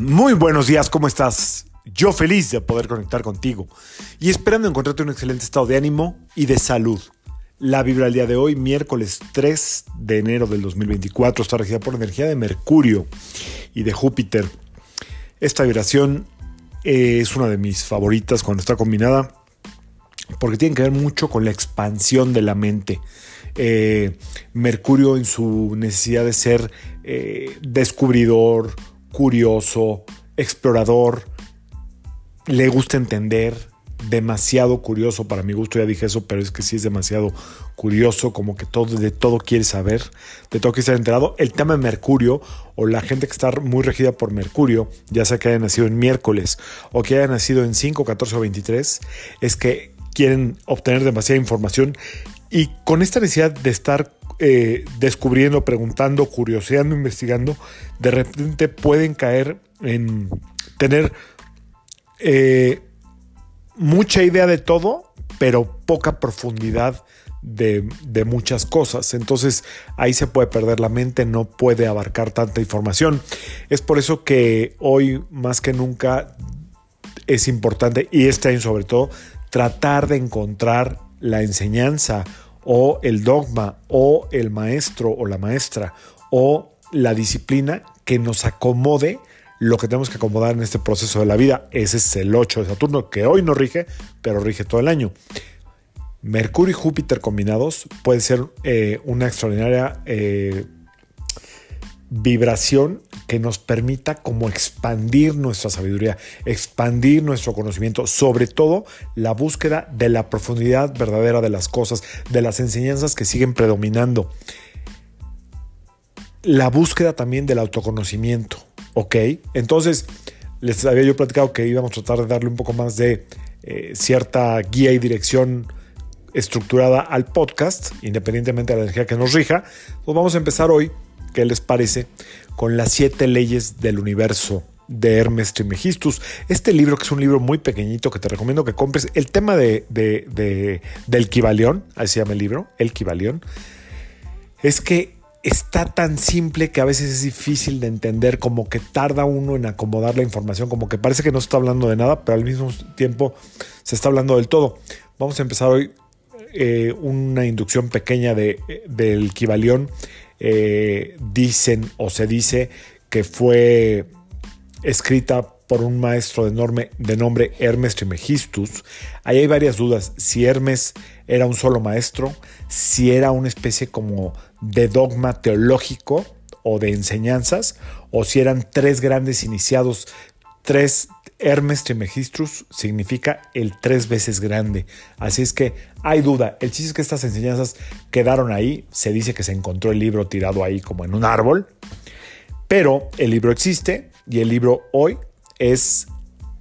Muy buenos días, ¿cómo estás? Yo feliz de poder conectar contigo y esperando encontrarte un excelente estado de ánimo y de salud. La vibra del día de hoy, miércoles 3 de enero del 2024, está regida por energía de Mercurio y de Júpiter. Esta vibración es una de mis favoritas cuando está combinada porque tiene que ver mucho con la expansión de la mente. Eh, Mercurio en su necesidad de ser eh, descubridor, curioso, explorador, le gusta entender, demasiado curioso para mi gusto, ya dije eso, pero es que sí es demasiado curioso, como que todo, de todo quiere saber, de todo quiere estar enterado. El tema de Mercurio o la gente que está muy regida por Mercurio, ya sea que haya nacido en miércoles o que haya nacido en 5, 14 o 23, es que quieren obtener demasiada información y con esta necesidad de estar eh, descubriendo, preguntando, curioseando, investigando, de repente pueden caer en tener eh, mucha idea de todo, pero poca profundidad de, de, muchas cosas. Entonces ahí se puede perder la mente, no puede abarcar tanta información. Es por eso que hoy más que nunca es importante, y este año sobre todo, tratar de encontrar la enseñanza o el dogma o el maestro o la maestra o la disciplina que nos acomode lo que tenemos que acomodar en este proceso de la vida. Ese es el 8 de Saturno, que hoy no rige, pero rige todo el año. Mercurio y Júpiter combinados puede ser eh, una extraordinaria eh, vibración que nos permita como expandir nuestra sabiduría, expandir nuestro conocimiento, sobre todo la búsqueda de la profundidad verdadera de las cosas, de las enseñanzas que siguen predominando. La búsqueda también del autoconocimiento, ¿ok? Entonces, les había yo platicado que íbamos a tratar de darle un poco más de eh, cierta guía y dirección estructurada al podcast, independientemente de la energía que nos rija. Pues vamos a empezar hoy ¿qué les parece? Con las siete leyes del universo de Hermes Trismegistus. Este libro, que es un libro muy pequeñito que te recomiendo que compres. El tema de, del Kibalión, así se llama el libro, el Kibalión, es que está tan simple que a veces es difícil de entender, como que tarda uno en acomodar la información, como que parece que no se está hablando de nada, pero al mismo tiempo se está hablando del todo. Vamos a empezar hoy eh, una inducción pequeña de, del Kibalión eh, dicen o se dice que fue escrita por un maestro de, de nombre Hermes Trismegistus. Ahí hay varias dudas, si Hermes era un solo maestro, si era una especie como de dogma teológico o de enseñanzas, o si eran tres grandes iniciados, tres Hermes Trismegistus significa el tres veces grande. Así es que hay duda. El chiste es que estas enseñanzas quedaron ahí. Se dice que se encontró el libro tirado ahí como en un árbol. Pero el libro existe y el libro hoy es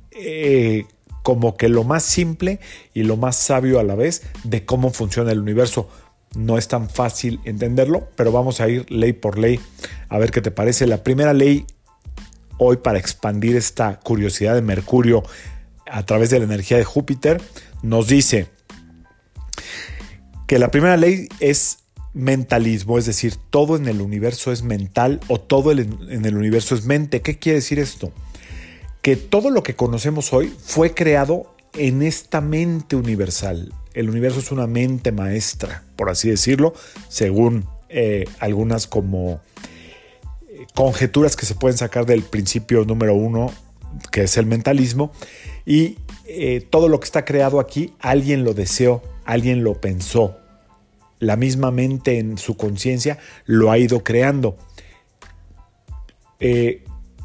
eh, como que lo más simple y lo más sabio a la vez de cómo funciona el universo. No es tan fácil entenderlo, pero vamos a ir ley por ley a ver qué te parece. La primera ley hoy para expandir esta curiosidad de Mercurio a través de la energía de Júpiter, nos dice que la primera ley es mentalismo, es decir, todo en el universo es mental o todo en el universo es mente. ¿Qué quiere decir esto? Que todo lo que conocemos hoy fue creado en esta mente universal. El universo es una mente maestra, por así decirlo, según eh, algunas como conjeturas que se pueden sacar del principio número uno, que es el mentalismo, y eh, todo lo que está creado aquí, alguien lo deseó, alguien lo pensó. La misma mente en su conciencia lo ha ido creando. Eh,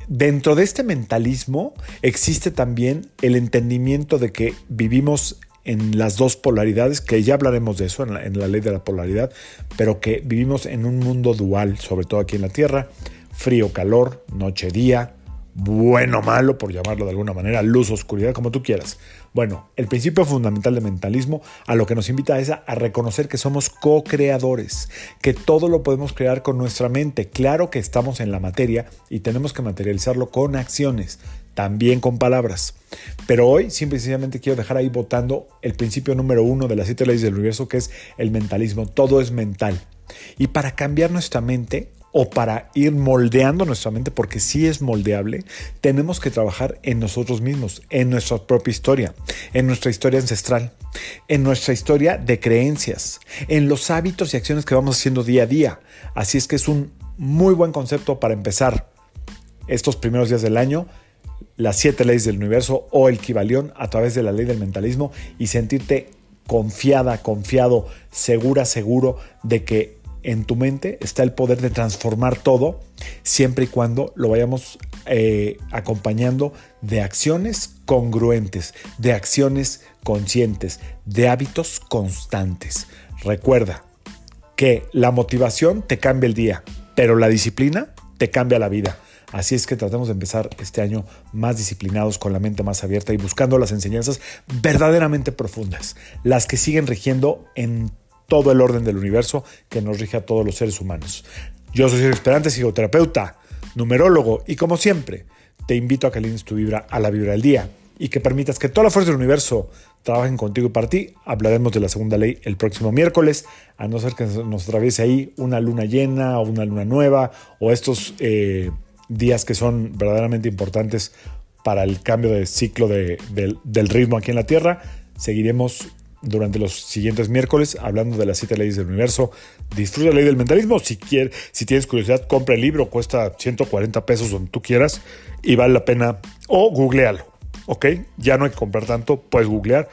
dentro de este mentalismo existe también el entendimiento de que vivimos en las dos polaridades, que ya hablaremos de eso en la, en la ley de la polaridad, pero que vivimos en un mundo dual, sobre todo aquí en la Tierra, frío, calor, noche, día, bueno, malo, por llamarlo de alguna manera, luz, oscuridad, como tú quieras. Bueno, el principio fundamental de mentalismo a lo que nos invita es a, reconocer que somos co-creadores, que todo lo podemos crear con nuestra mente. Claro que estamos en la materia y tenemos que materializarlo con acciones, también con palabras. Pero hoy simplemente quiero dejar ahí votando el principio número uno de las siete leyes del universo, que es el mentalismo. Todo es mental. Y para cambiar nuestra mente, o para ir moldeando nuestra mente, porque sí es moldeable, tenemos que trabajar en nosotros mismos, en nuestra propia historia, en nuestra historia ancestral, en nuestra historia de creencias, en los hábitos y acciones que vamos haciendo día a día. Así es que es un muy buen concepto para empezar estos primeros días del año las siete leyes del universo o el Kibalión a través de la ley del mentalismo y sentirte confiada, confiado, segura, seguro de que en tu mente está el poder de transformar todo, siempre y cuando lo vayamos eh, acompañando de acciones congruentes, de acciones conscientes, de hábitos constantes. Recuerda que la motivación te cambia el día, pero la disciplina te cambia la vida. Así es que tratemos de empezar este año más disciplinados, con la mente más abierta y buscando las enseñanzas verdaderamente profundas, las que siguen rigiendo en todo el orden del universo que nos rige a todos los seres humanos. Yo soy Sergio Esperante, psicoterapeuta, numerólogo y como siempre, te invito a que alines tu vibra a la vibra del día y que permitas que toda la fuerza del universo trabajen contigo y para ti. Hablaremos de la segunda ley el próximo miércoles, a no ser que nos atraviese ahí una luna llena o una luna nueva o estos eh, días que son verdaderamente importantes para el cambio de ciclo del ritmo aquí en la Tierra. Seguiremos durante los siguientes miércoles hablando de las siete leyes del universo. Disfruta la ley del mentalismo. Si, quieres, si tienes curiosidad, compra el libro. Cuesta 140 pesos donde tú quieras y vale la pena. O googlealo. ¿Ok? Ya no hay que comprar tanto. Puedes googlear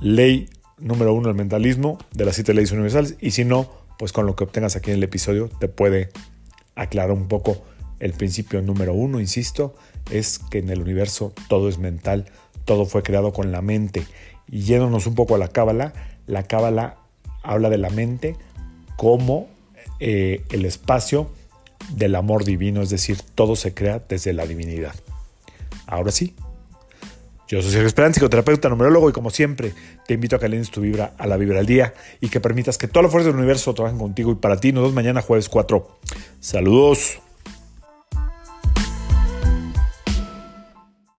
ley número uno del mentalismo de las siete leyes universales. Y si no, pues con lo que obtengas aquí en el episodio te puede aclarar un poco el principio número uno, insisto, es que en el universo todo es mental, todo fue creado con la mente. Y yéndonos un poco a la cábala, la cábala habla de la mente como eh, el espacio del amor divino, es decir, todo se crea desde la divinidad. Ahora sí, yo soy Sergio Esperanza, psicoterapeuta, numerólogo, y como siempre, te invito a que alines tu vibra a la vibra del día y que permitas que toda la fuerza del universo trabajen contigo y para ti. Nos vemos mañana jueves 4. Saludos.